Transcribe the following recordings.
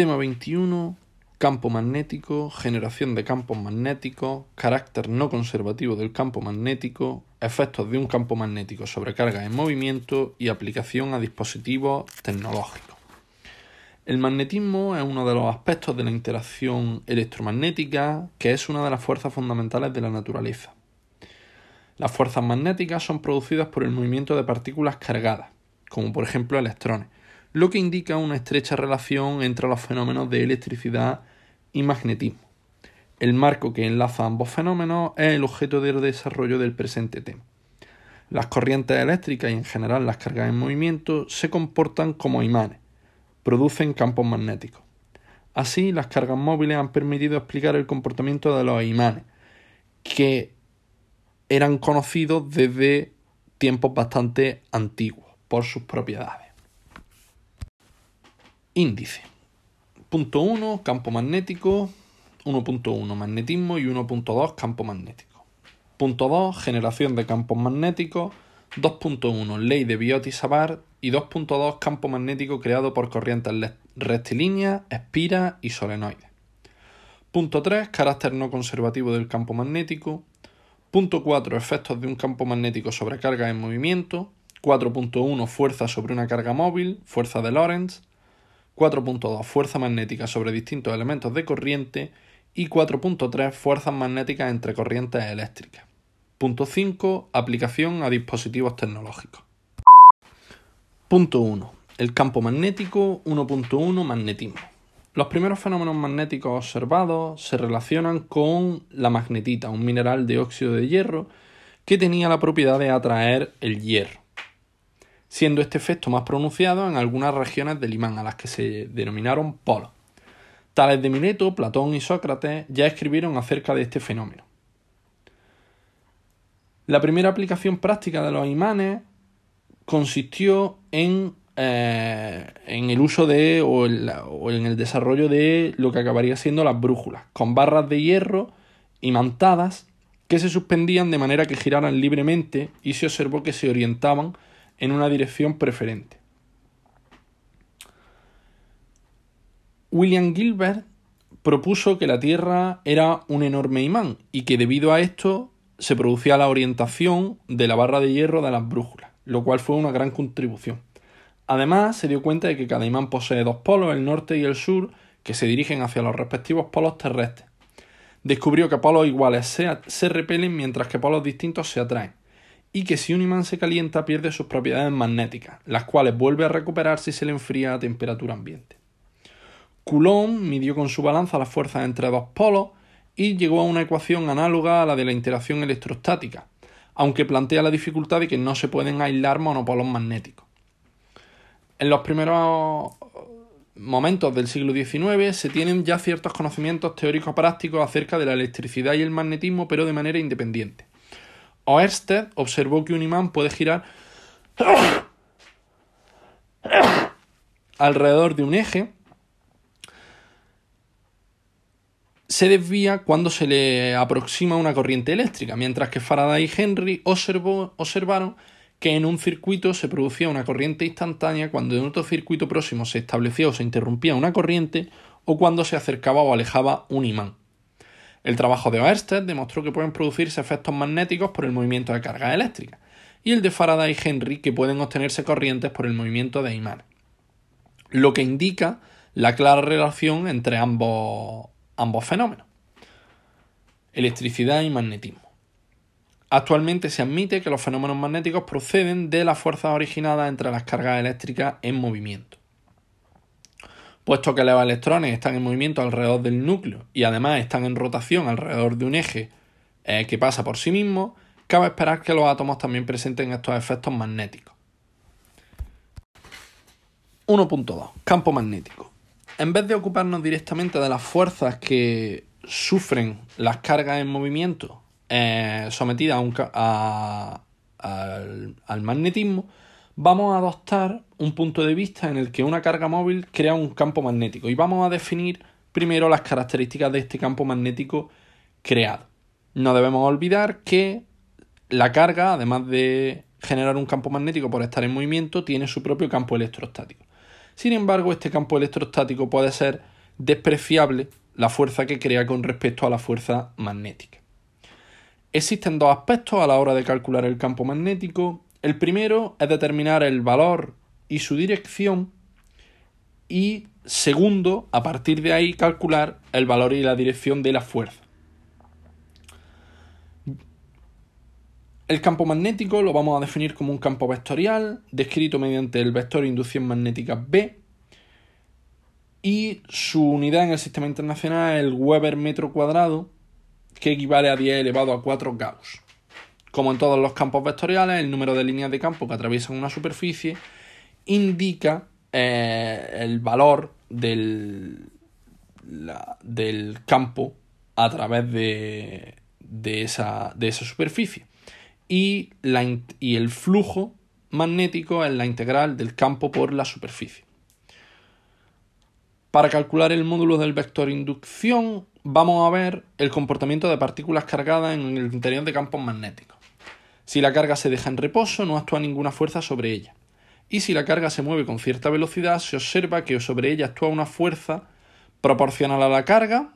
Tema 21. Campo magnético, generación de campos magnéticos, carácter no conservativo del campo magnético, efectos de un campo magnético sobre cargas en movimiento y aplicación a dispositivos tecnológicos. El magnetismo es uno de los aspectos de la interacción electromagnética que es una de las fuerzas fundamentales de la naturaleza. Las fuerzas magnéticas son producidas por el movimiento de partículas cargadas, como por ejemplo electrones, lo que indica una estrecha relación entre los fenómenos de electricidad y magnetismo. El marco que enlaza ambos fenómenos es el objeto de desarrollo del presente tema. Las corrientes eléctricas y en general las cargas en movimiento se comportan como imanes, producen campos magnéticos. Así, las cargas móviles han permitido explicar el comportamiento de los imanes, que eran conocidos desde tiempos bastante antiguos por sus propiedades. Índice. Punto 1, campo magnético. 1.1, magnetismo y 1.2, campo magnético. Punto 2, generación de campos magnéticos. 2.1, ley de Biot-Savart y 2.2, campo magnético creado por corrientes rectilíneas, espiras y solenoides. Punto 3, carácter no conservativo del campo magnético. Punto 4, efectos de un campo magnético sobre cargas en movimiento. 4.1, fuerza sobre una carga móvil, fuerza de Lorentz. 4.2 fuerza magnética sobre distintos elementos de corriente y 4.3 fuerzas magnéticas entre corrientes eléctricas. Punto 5 aplicación a dispositivos tecnológicos. Punto 1. El campo magnético 1.1 magnetismo. Los primeros fenómenos magnéticos observados se relacionan con la magnetita, un mineral de óxido de hierro que tenía la propiedad de atraer el hierro siendo este efecto más pronunciado en algunas regiones del imán, a las que se denominaron polos. Tales de Mileto, Platón y Sócrates ya escribieron acerca de este fenómeno. La primera aplicación práctica de los imanes consistió en, eh, en el uso de o, o en el desarrollo de lo que acabaría siendo las brújulas, con barras de hierro imantadas que se suspendían de manera que giraran libremente y se observó que se orientaban en una dirección preferente. William Gilbert propuso que la Tierra era un enorme imán y que debido a esto se producía la orientación de la barra de hierro de las brújulas, lo cual fue una gran contribución. Además, se dio cuenta de que cada imán posee dos polos, el norte y el sur, que se dirigen hacia los respectivos polos terrestres. Descubrió que polos iguales se, se repelen mientras que polos distintos se atraen y que si un imán se calienta pierde sus propiedades magnéticas, las cuales vuelve a recuperar si se le enfría a temperatura ambiente. Coulomb midió con su balanza las fuerzas entre dos polos y llegó a una ecuación análoga a la de la interacción electrostática, aunque plantea la dificultad de que no se pueden aislar monopolos magnéticos. En los primeros momentos del siglo XIX se tienen ya ciertos conocimientos teóricos prácticos acerca de la electricidad y el magnetismo, pero de manera independiente. Oersted observó que un imán puede girar alrededor de un eje, se desvía cuando se le aproxima una corriente eléctrica, mientras que Faraday y Henry observaron que en un circuito se producía una corriente instantánea cuando en otro circuito próximo se establecía o se interrumpía una corriente o cuando se acercaba o alejaba un imán. El trabajo de Oersted demostró que pueden producirse efectos magnéticos por el movimiento de cargas eléctricas, y el de Faraday y Henry que pueden obtenerse corrientes por el movimiento de imanes, lo que indica la clara relación entre ambos, ambos fenómenos, electricidad y magnetismo. Actualmente se admite que los fenómenos magnéticos proceden de las fuerzas originadas entre las cargas eléctricas en movimiento. Puesto que los electrones están en movimiento alrededor del núcleo y además están en rotación alrededor de un eje eh, que pasa por sí mismo, cabe esperar que los átomos también presenten estos efectos magnéticos. 1.2. Campo magnético. En vez de ocuparnos directamente de las fuerzas que sufren las cargas en movimiento eh, sometidas al magnetismo, vamos a adoptar un punto de vista en el que una carga móvil crea un campo magnético y vamos a definir primero las características de este campo magnético creado. No debemos olvidar que la carga, además de generar un campo magnético por estar en movimiento, tiene su propio campo electrostático. Sin embargo, este campo electrostático puede ser despreciable la fuerza que crea con respecto a la fuerza magnética. Existen dos aspectos a la hora de calcular el campo magnético. El primero es determinar el valor y su dirección y segundo, a partir de ahí calcular el valor y la dirección de la fuerza. El campo magnético lo vamos a definir como un campo vectorial descrito mediante el vector inducción magnética B y su unidad en el sistema internacional es el Weber metro cuadrado que equivale a 10 elevado a 4 Gauss. Como en todos los campos vectoriales, el número de líneas de campo que atraviesan una superficie indica eh, el valor del, campo a través de, de, esa, de esa, superficie. Y, la, y el flujo magnético es la integral del campo por la superficie. Para calcular el módulo del vector inducción vamos a ver el comportamiento de partículas cargadas en el interior de campos magnéticos. Si la carga se deja en reposo, no actúa ninguna fuerza sobre ella. Y si la carga se mueve con cierta velocidad, se observa que sobre ella actúa una fuerza proporcional a la carga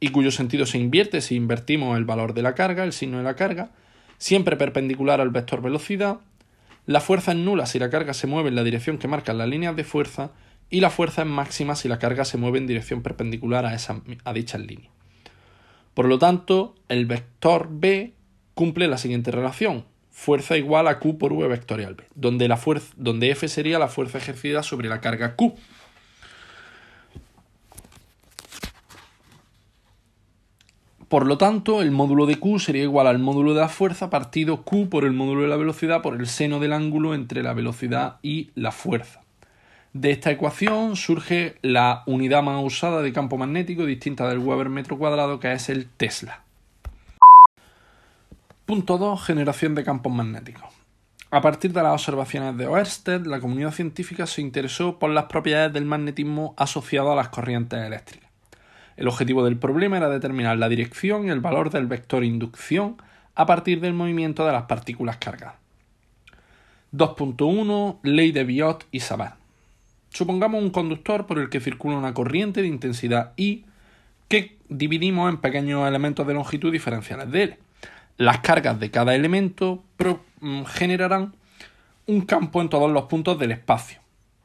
y cuyo sentido se invierte si invertimos el valor de la carga, el signo de la carga, siempre perpendicular al vector velocidad. La fuerza es nula si la carga se mueve en la dirección que marcan las líneas de fuerza y la fuerza es máxima si la carga se mueve en dirección perpendicular a, esa, a dichas líneas. Por lo tanto, el vector B cumple la siguiente relación. Fuerza igual a Q por V vectorial B, donde, la fuerza, donde F sería la fuerza ejercida sobre la carga Q. Por lo tanto, el módulo de Q sería igual al módulo de la fuerza partido Q por el módulo de la velocidad por el seno del ángulo entre la velocidad y la fuerza. De esta ecuación surge la unidad más usada de campo magnético distinta del Weber metro cuadrado que es el Tesla. Punto 2. Generación de campos magnéticos. A partir de las observaciones de Oersted, la comunidad científica se interesó por las propiedades del magnetismo asociado a las corrientes eléctricas. El objetivo del problema era determinar la dirección y el valor del vector inducción a partir del movimiento de las partículas cargadas. 2.1 Ley de Biot y Savart. Supongamos un conductor por el que circula una corriente de intensidad I que dividimos en pequeños elementos de longitud diferenciales de L. Las cargas de cada elemento mm, generarán un campo en todos los puntos del espacio,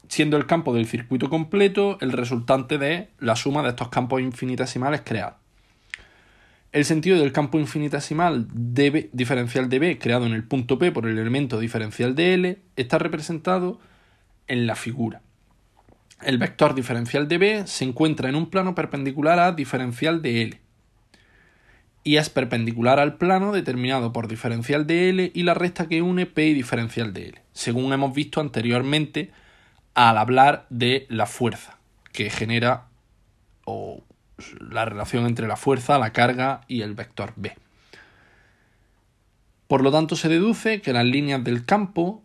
siendo el campo del circuito completo el resultante de la suma de estos campos infinitesimales creados. El sentido del campo infinitesimal diferencial de B creado en el punto P por el elemento diferencial de L está representado en la figura. El vector diferencial de B se encuentra en un plano perpendicular a diferencial de L y es perpendicular al plano determinado por diferencial de L y la recta que une P y diferencial de L, según hemos visto anteriormente al hablar de la fuerza que genera o la relación entre la fuerza, la carga y el vector B. Por lo tanto, se deduce que las líneas del campo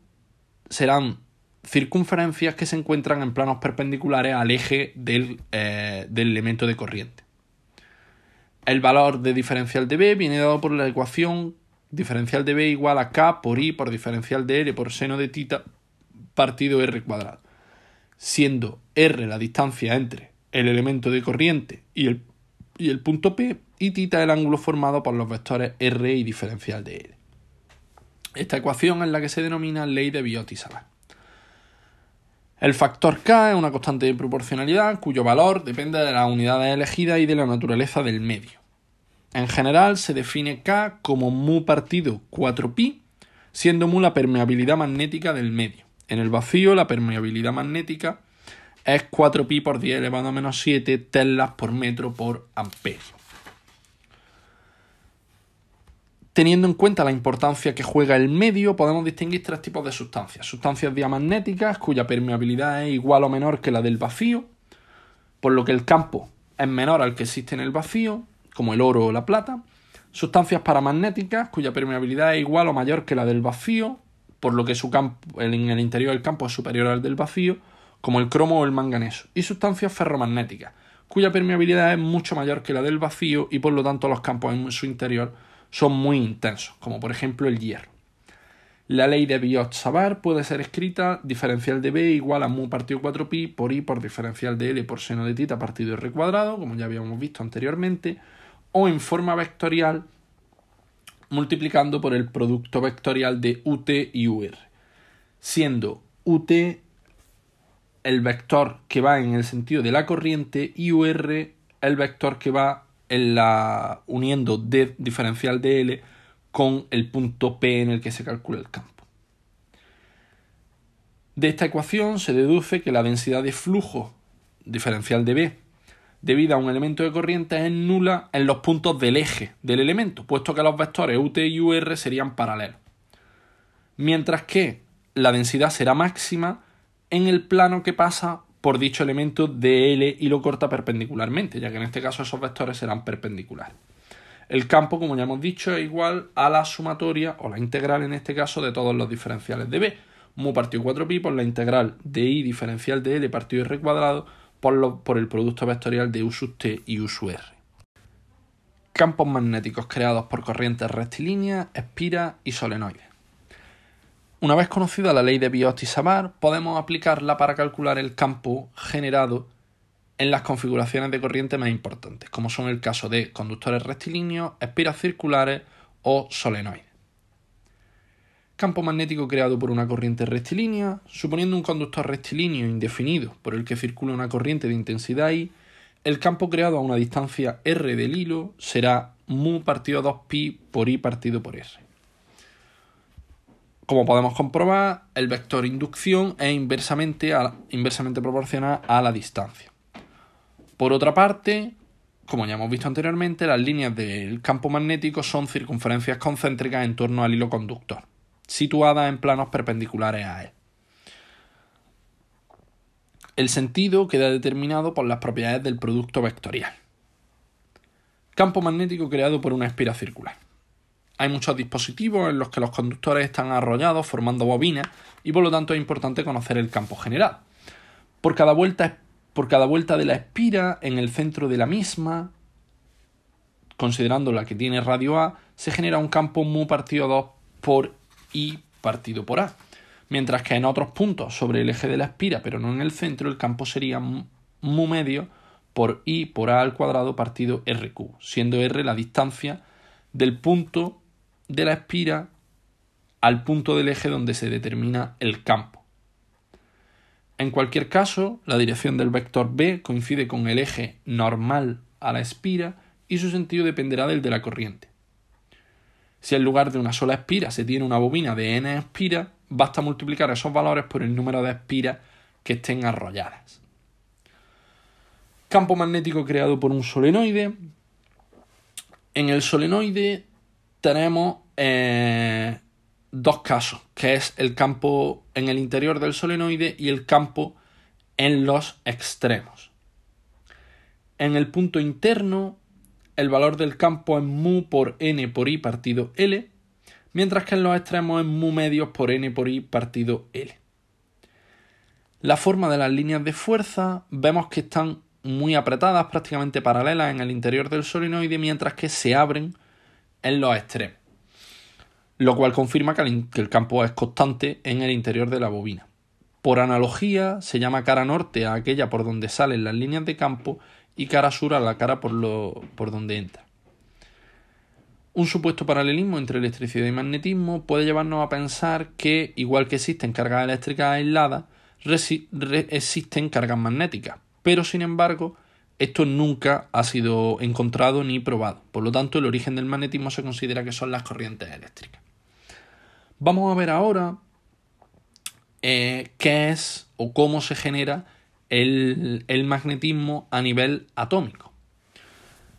serán circunferencias que se encuentran en planos perpendiculares al eje del, eh, del, elemento de corriente. El valor de diferencial de B viene dado por la ecuación diferencial de B igual a K por I por diferencial de R por seno de tita partido R cuadrado, siendo R la distancia entre el elemento de corriente y el, y el punto P y tita el ángulo formado por los vectores R y diferencial de R. Esta ecuación es la que se denomina ley de Biot-Savart. El factor K es una constante de proporcionalidad cuyo valor depende de las unidades elegidas y de la naturaleza del medio. En general se define K como mu partido 4pi, siendo mu la permeabilidad magnética del medio. En el vacío la permeabilidad magnética es 4pi por 10 elevado a menos 7 telas por metro por amperio. Teniendo en cuenta la importancia que juega el medio, podemos distinguir tres tipos de sustancias. Sustancias diamagnéticas, cuya permeabilidad es igual o menor que la del vacío, por lo que el campo es menor al que existe en el vacío, como el oro o la plata. Sustancias paramagnéticas, cuya permeabilidad es igual o mayor que la del vacío, por lo que su campo, en el interior del campo es superior al del vacío, como el cromo o el manganeso. Y sustancias ferromagnéticas, cuya permeabilidad es mucho mayor que la del vacío y por lo tanto los campos en su interior son muy intensos, como por ejemplo el hierro. La ley de Biot-Savart puede ser escrita diferencial de b igual a mu partido 4pi por i por diferencial de l por seno de tita partido r cuadrado, como ya habíamos visto anteriormente, o en forma vectorial multiplicando por el producto vectorial de ut y ur, siendo ut el vector que va en el sentido de la corriente y ur el vector que va en la uniendo d diferencial de l con el punto P en el que se calcula el campo. De esta ecuación se deduce que la densidad de flujo diferencial de B debido a un elemento de corriente es nula en los puntos del eje del elemento, puesto que los vectores UT y UR serían paralelos. Mientras que la densidad será máxima en el plano que pasa por dicho elemento de L y lo corta perpendicularmente, ya que en este caso esos vectores serán perpendiculares. El campo, como ya hemos dicho, es igual a la sumatoria, o la integral en este caso, de todos los diferenciales de B. Mu partido 4pi por la integral de i diferencial de L partido R cuadrado por, por el producto vectorial de U sub t y U sub R. Campos magnéticos creados por corrientes rectilíneas, espiras y solenoides. Una vez conocida la ley de Biot y Savart, podemos aplicarla para calcular el campo generado en las configuraciones de corriente más importantes, como son el caso de conductores rectilíneos, espiras circulares o solenoides. Campo magnético creado por una corriente rectilínea, suponiendo un conductor rectilíneo indefinido por el que circula una corriente de intensidad I, el campo creado a una distancia r del hilo será mu partido 2pi por i partido por r. Como podemos comprobar, el vector inducción es inversamente, inversamente proporcional a la distancia. Por otra parte, como ya hemos visto anteriormente, las líneas del campo magnético son circunferencias concéntricas en torno al hilo conductor, situadas en planos perpendiculares a él. El sentido queda determinado por las propiedades del producto vectorial. Campo magnético creado por una espira circular. Hay muchos dispositivos en los que los conductores están arrollados formando bobinas y por lo tanto es importante conocer el campo general. Por cada vuelta por cada vuelta de la espira en el centro de la misma, considerando la que tiene radio A, se genera un campo mu partido 2 por I partido por A. Mientras que en otros puntos sobre el eje de la espira, pero no en el centro, el campo sería mu medio por I por A al cuadrado partido RQ, siendo R la distancia del punto de la espira al punto del eje donde se determina el campo. En cualquier caso, la dirección del vector b coincide con el eje normal a la espira y su sentido dependerá del de la corriente. Si en lugar de una sola espira se tiene una bobina de n espiras, basta multiplicar esos valores por el número de espiras que estén arrolladas. Campo magnético creado por un solenoide. En el solenoide tenemos eh, dos casos, que es el campo en el interior del solenoide y el campo en los extremos. En el punto interno, el valor del campo es mu por n por i partido L, mientras que en los extremos es mu medios por n por i partido L. La forma de las líneas de fuerza vemos que están muy apretadas, prácticamente paralelas en el interior del solenoide, mientras que se abren en los extremos lo cual confirma que el, campo es constante en el interior de la bobina. Por analogía, se llama cara norte a aquella por donde salen las líneas de campo y cara sur a la cara por, lo, por donde entra. Un supuesto paralelismo entre electricidad y magnetismo puede llevarnos a pensar que, igual que existen cargas eléctricas aisladas, existen cargas magnéticas, pero sin embargo, esto nunca ha sido encontrado ni probado. Por lo tanto, el origen del magnetismo se considera que son las corrientes eléctricas. Vamos a ver ahora eh, qué es o cómo se genera el, magnetismo a nivel atómico.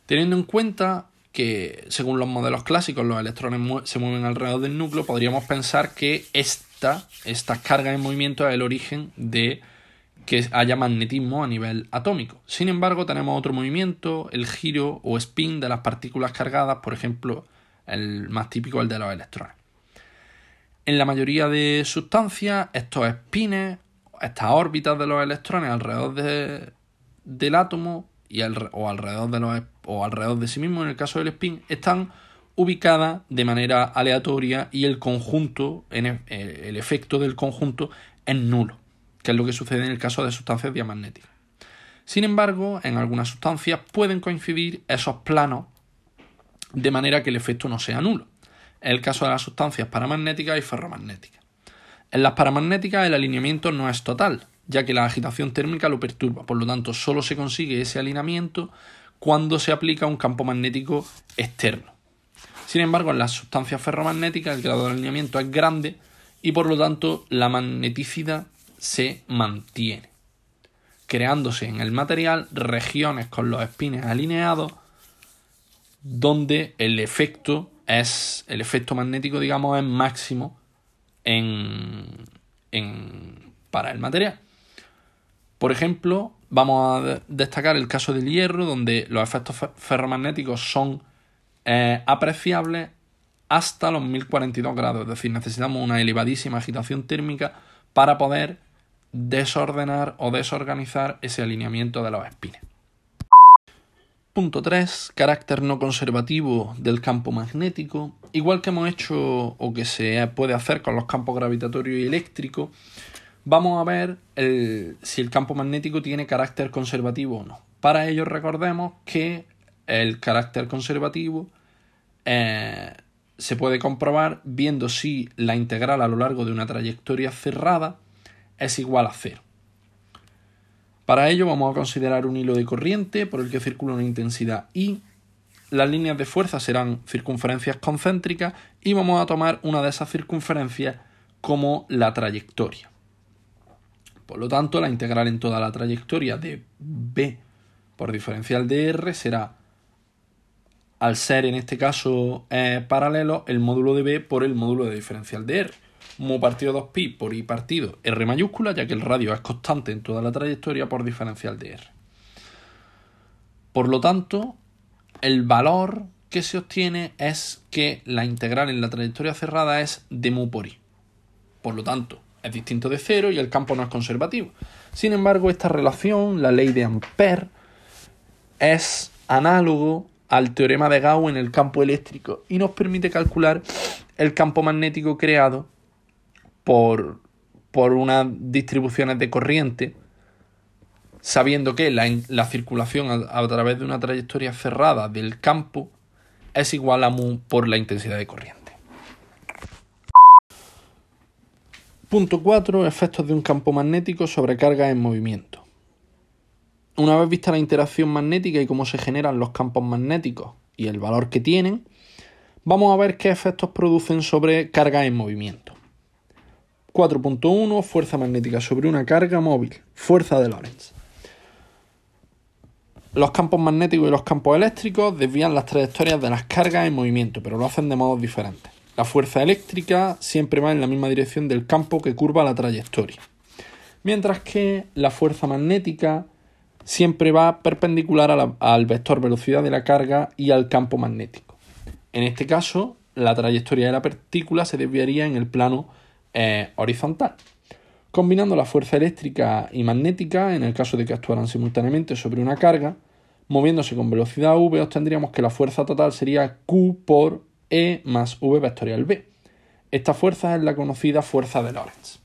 Teniendo en cuenta que, según los modelos clásicos, los electrones se mueven alrededor del núcleo, podríamos pensar que esta, estas cargas en movimiento es el origen de que haya magnetismo a nivel atómico. Sin embargo, tenemos otro movimiento, el giro o spin de las partículas cargadas, por ejemplo, el más típico, el de los electrones. En la mayoría de sustancias, estos espines, estas órbitas de los electrones alrededor del átomo o, alrededor de los, o alrededor de sí mismo, en el caso del spin, están ubicada de manera aleatoria y el conjunto, e, el efecto del conjunto es nulo, que es lo que sucede en el caso de sustancias diamagnéticas. Sin embargo, en algunas sustancias pueden coincidir esos planos de manera que el efecto no sea nulo. Es el caso de las sustancias paramagnéticas y ferromagnéticas. En las paramagnéticas el alineamiento no es total, ya que la agitación térmica lo perturba, por lo tanto solo se consigue ese alineamiento cuando se aplica un campo magnético externo. Sin embargo, en las sustancias ferromagnéticas el grado de alineamiento es grande y por lo tanto la magneticidad se mantiene, creándose en el material regiones con los espines alineados donde el efecto es el efecto magnético digamos es máximo en, en, para el material. Por ejemplo, vamos a destacar el caso del hierro, donde los efectos ferromagnéticos son eh, apreciables hasta los 1042 grados, es decir, necesitamos una elevadísima agitación térmica para poder desordenar o desorganizar ese alineamiento de los espines. Punto 3. Carácter no conservativo del campo magnético. Igual que hemos hecho o que se puede hacer con los campos gravitatorio y eléctrico, vamos a ver si el campo magnético tiene carácter conservativo o no. Para ello recordemos que el carácter conservativo eh, se puede comprobar viendo si la integral a lo largo de una trayectoria cerrada es igual a cero. Para ello vamos a considerar un hilo de corriente por el que circula una intensidad I. Las líneas de fuerza serán circunferencias concéntricas y vamos a tomar una de esas circunferencias como la trayectoria. Por lo tanto, la integral en toda la trayectoria de B por diferencial de R será, al ser en este caso eh, paralelo, el módulo de B por el módulo de diferencial de R. Mu partido 2pi por I partido R mayúscula, ya que el radio es constante en toda la trayectoria por diferencial de R. Por lo tanto, el valor que se obtiene es que la integral en la trayectoria cerrada es de mu por I. Por lo tanto, es distinto de cero y el campo no es conservativo. Sin embargo, esta relación, la ley de Ampère, es análogo al teorema de Gauss en el campo eléctrico y nos permite calcular el campo magnético creado por, por unas distribuciones de corriente, sabiendo que la, circulación a, a, través de una trayectoria cerrada del campo es igual a mu por la intensidad de corriente. Punto 4. Efectos de un campo magnético sobre cargas en movimiento. Una vez vista la interacción magnética y cómo se generan los campos magnéticos y el valor que tienen, vamos a ver qué efectos producen sobre cargas en movimiento. 4.1 Fuerza magnética sobre una carga móvil. Fuerza de Lorentz. Los campos magnéticos y los campos eléctricos desvían las trayectorias de las cargas en movimiento, pero lo hacen de modos diferentes. La fuerza eléctrica siempre va en la misma dirección del campo que curva la trayectoria, mientras que la fuerza magnética siempre va perpendicular al vector velocidad de la carga y al campo magnético. En este caso, la trayectoria de la partícula se desviaría en el plano eh, horizontal. Combinando la fuerza eléctrica y magnética, en el caso de que actuaran simultáneamente sobre una carga, moviéndose con velocidad v, obtendríamos que la fuerza total sería Q por e más V vectorial B. Esta fuerza es la conocida fuerza de Lorentz.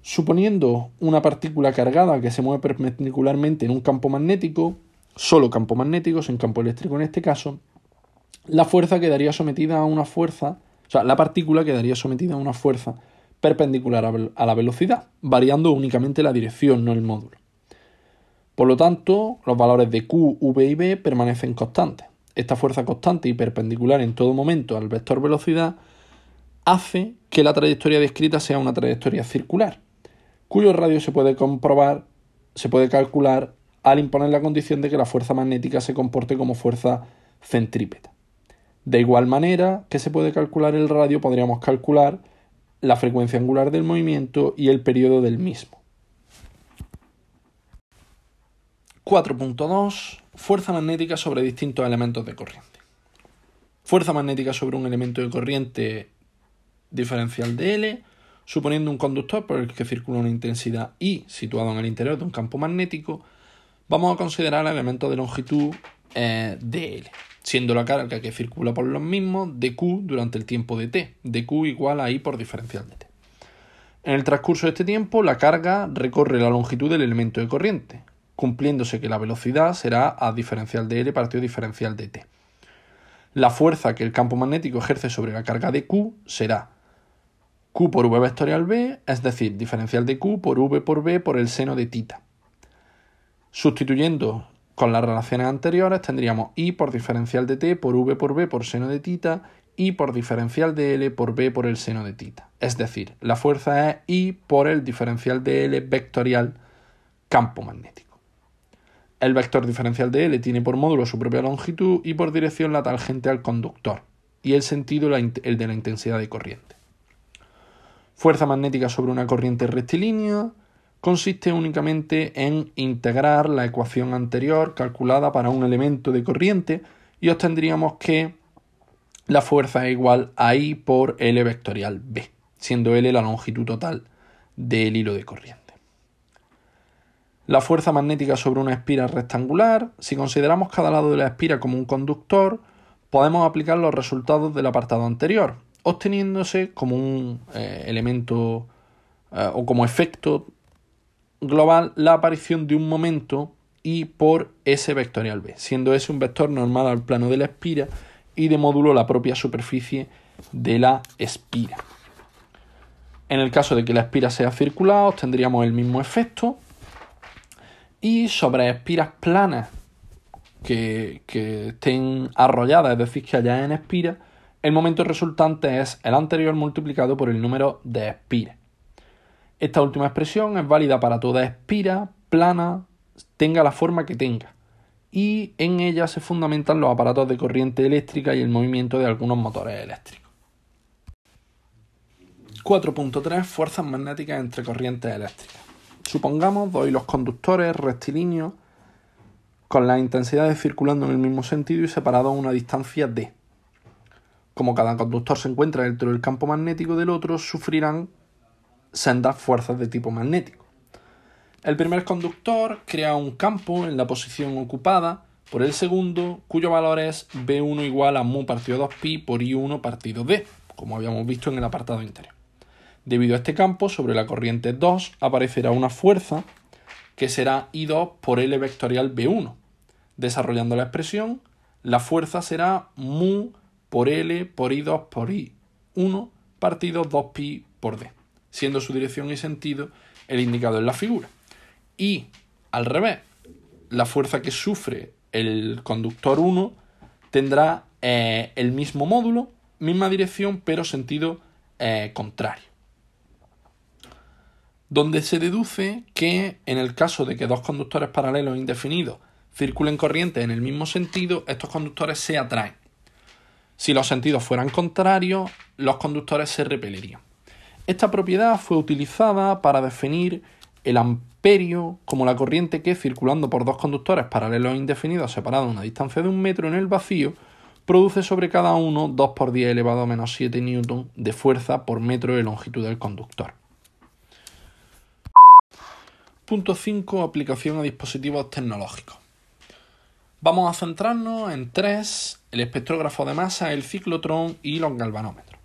Suponiendo una partícula cargada que se mueve perpendicularmente en un campo magnético, solo campo magnético, sin campo eléctrico en este caso, la fuerza quedaría sometida a una fuerza, o sea, la partícula quedaría sometida a una fuerza perpendicular a la velocidad, variando únicamente la dirección, no el módulo. Por lo tanto, los valores de Q, V y B permanecen constantes. Esta fuerza constante y perpendicular en todo momento al vector velocidad hace que la trayectoria descrita sea una trayectoria circular, cuyo radio se puede comprobar, se puede calcular al imponer la condición de que la fuerza magnética se comporte como fuerza centrípeta. De igual manera que se puede calcular el radio, podríamos calcular la frecuencia angular del movimiento y el periodo del mismo. 4.2 Fuerza magnética sobre distintos elementos de corriente. Fuerza magnética sobre un elemento de corriente diferencial de L, suponiendo un conductor por el que circula una intensidad I situado en el interior de un campo magnético, vamos a considerar elementos de longitud eh, de L. siendo la carga que circula por los mismos dq durante el tiempo de t, dq igual a i por diferencial de t. En el transcurso de este tiempo, la carga recorre la longitud del elemento de corriente, cumpliéndose que la velocidad será a diferencial de L partido diferencial de t. La fuerza que el campo magnético ejerce sobre la carga de Q será Q por V vectorial B, es decir, diferencial de Q por V por B por el seno de tita. Sustituyendo con las relaciones anteriores tendríamos I por diferencial de T por V por B por seno de tita y por diferencial de L por B por el seno de tita. Es decir, la fuerza es I por el diferencial de L vectorial campo magnético. El vector diferencial de L tiene por módulo su propia longitud y por dirección la tangente al conductor y el sentido el de la intensidad de corriente. Fuerza magnética sobre una corriente rectilínea consiste únicamente en integrar la ecuación anterior calculada para un elemento de corriente y obtendríamos que la fuerza es igual a I por L vectorial B, siendo L la longitud total del hilo de corriente. La fuerza magnética sobre una espira rectangular, si consideramos cada lado de la espira como un conductor, podemos aplicar los resultados del apartado anterior, obteniéndose como un eh, elemento eh, o como efecto global la aparición de un momento y por S vectorial B, siendo S un vector normal al plano de la espira y de módulo la propia superficie de la espira. En el caso de que la espira sea circular, obtendríamos el mismo efecto. Y sobre espiras planas que, que estén arrolladas, es decir, que haya en espira, el momento resultante es el anterior multiplicado por el número de espiras. Esta última expresión es válida para toda espira plana, tenga la forma que tenga, y en ella se fundamentan los aparatos de corriente eléctrica y el movimiento de algunos motores eléctricos. 4.3 Fuerzas magnéticas entre corrientes eléctricas. Supongamos dos hilos conductores rectilíneos con las intensidades circulando en el mismo sentido y separados a una distancia d. Como cada conductor se encuentra dentro del campo magnético del otro, sufrirán sendas fuerzas de tipo magnético. El primer conductor crea un campo en la posición ocupada por el segundo, cuyo valor es B1 igual a mu partido 2pi por I1 partido D, como habíamos visto en el apartado anterior. Debido a este campo, sobre la corriente 2 aparecerá una fuerza que será I2 por L vectorial B1. Desarrollando la expresión, la fuerza será mu por L por I2 por I1 partido 2pi por D siendo su dirección y sentido el indicado en la figura. Y al revés, la fuerza que sufre el conductor 1 tendrá eh, el mismo módulo, misma dirección, pero sentido eh, contrario. Donde se deduce que en el caso de que dos conductores paralelos indefinidos circulen corrientes en el mismo sentido, estos conductores se atraen. Si los sentidos fueran contrarios, los conductores se repelirían. Esta propiedad fue utilizada para definir el amperio como la corriente que, circulando por dos conductores paralelos e indefinidos separados a una distancia de un metro en el vacío, produce sobre cada uno 2 por 10 elevado a menos 7 newton de fuerza por metro de longitud del conductor. Punto 5. Aplicación a dispositivos tecnológicos. Vamos a centrarnos en tres, el espectrógrafo de masa, el ciclotrón y los galvanómetros.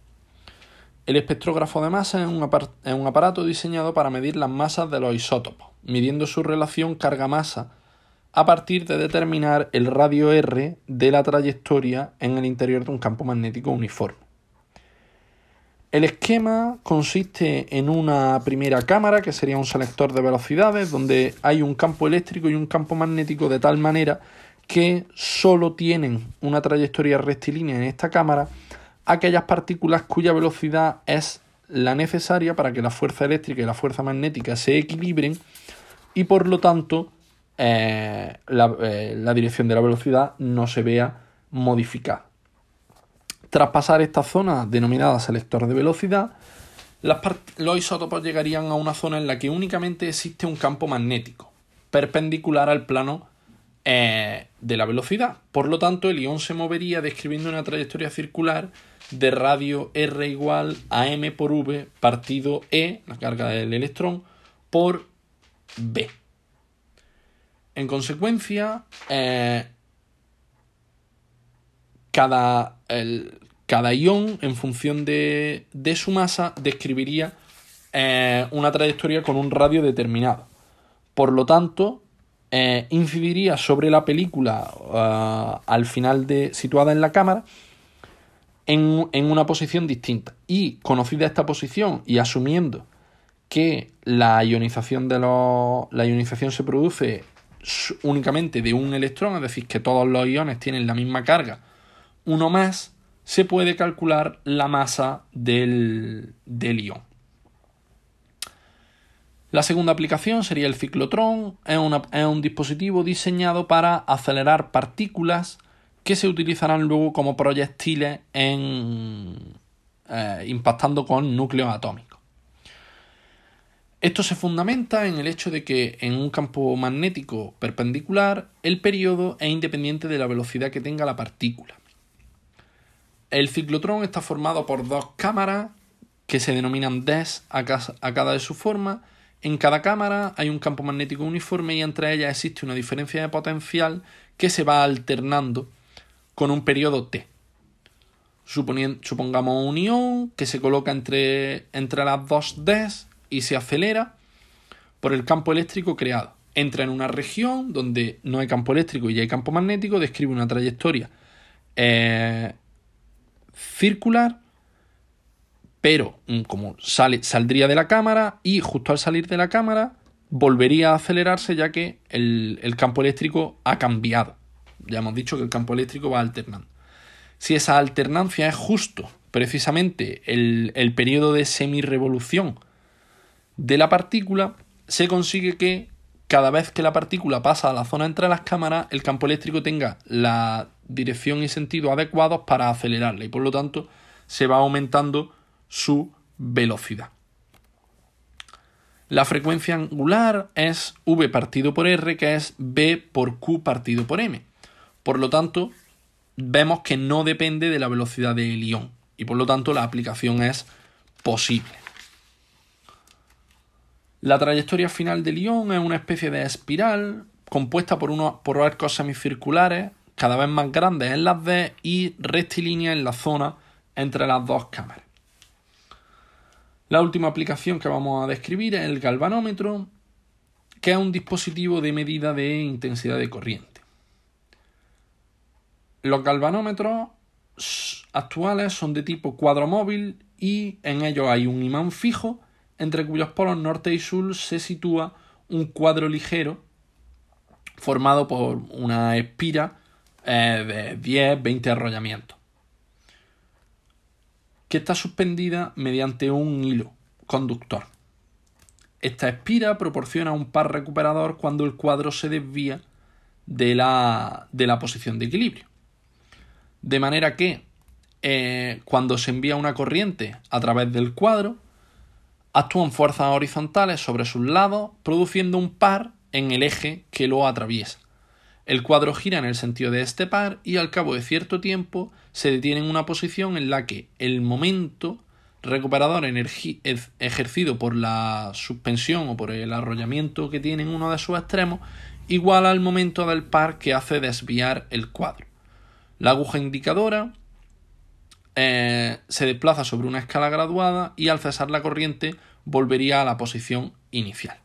El espectrógrafo de masa es un, aparato diseñado para medir las masas de los isótopos, midiendo su relación carga-masa a partir de determinar el radio R de la trayectoria en el interior de un campo magnético uniforme. El esquema consiste en una primera cámara, que sería un selector de velocidades, donde hay un campo eléctrico y un campo magnético de tal manera que solo tienen una trayectoria rectilínea en esta cámara aquellas partículas cuya velocidad es la necesaria para que la fuerza eléctrica y la fuerza magnética se equilibren y por lo tanto eh, eh, la, dirección de la velocidad no se vea modificada. Tras pasar esta zona denominada selector de velocidad, los isótopos llegarían a una zona en la que únicamente existe un campo magnético perpendicular al plano eh, de la velocidad. Por lo tanto, el ion se movería describiendo una trayectoria circular de radio R igual a M por V partido E, la carga del electrón, por B. En consecuencia, eh, cada, cada ión, en función de, su masa, describiría eh, una trayectoria con un radio determinado. Por lo tanto, eh, incidiría sobre la película al final de situada en la cámara en, una posición distinta. Y conocida esta posición y asumiendo que la ionización de la ionización se produce únicamente de un electrón, es decir, que todos los iones tienen la misma carga, uno más, se puede calcular la masa del, del ion. La segunda aplicación sería el ciclotrón, es, un dispositivo diseñado para acelerar partículas que se utilizarán luego como proyectiles en, eh, impactando con núcleos atómicos. Esto se fundamenta en el hecho de que en un campo magnético perpendicular el periodo es independiente de la velocidad que tenga la partícula. El ciclotrón está formado por dos cámaras que se denominan DES a cada de su forma. En cada cámara hay un campo magnético uniforme y entre ellas existe una diferencia de potencial que se va alternando con un periodo T. supongamos un ión que se coloca entre, entre las dos Ds y se acelera por el campo eléctrico creado. Entra en una región donde no hay campo eléctrico y hay campo magnético, describe una trayectoria eh, circular, pero mm, como sale, saldría de la cámara y justo al salir de la cámara volvería a acelerarse ya que el, el campo eléctrico ha cambiado. Ya hemos dicho que el campo eléctrico va alternando. Si esa alternancia es justo precisamente el, el periodo de semirrevolución de la partícula, se consigue que cada vez que la partícula pasa a la zona entre las cámaras, el campo eléctrico tenga la dirección y sentido adecuados para acelerarla y por lo tanto se va aumentando su velocidad. La frecuencia angular es v partido por r, que es b por q partido por m. Por lo tanto, vemos que no depende de la velocidad del ion y por lo tanto la aplicación es posible. La trayectoria final del ion es una especie de espiral compuesta por, unos, por arcos semicirculares cada vez más grandes en las D y rectilíneas en la zona entre las dos cámaras. La última aplicación que vamos a describir es el galvanómetro, que es un dispositivo de medida de intensidad de corriente. Los galvanómetros actuales son de tipo cuadromóvil y en ellos hay un imán fijo entre cuyos polos norte y sur se sitúa un cuadro ligero formado por una espira eh, de 10-20 arrollamientos que está suspendida mediante un hilo conductor. Esta espira proporciona un par recuperador cuando el cuadro se desvía de la, de la posición de equilibrio. De manera que eh, cuando se envía una corriente a través del cuadro, actúan fuerzas horizontales sobre sus lados, produciendo un par en el eje que lo atraviesa. El cuadro gira en el sentido de este par y al cabo de cierto tiempo se detiene en una posición en la que el momento recuperador ejercido por la suspensión o por el arrollamiento que tiene en uno de sus extremos iguala al momento del par que hace desviar el cuadro. La aguja indicadora eh, se desplaza sobre una escala graduada y al cesar la corriente volvería a la posición inicial.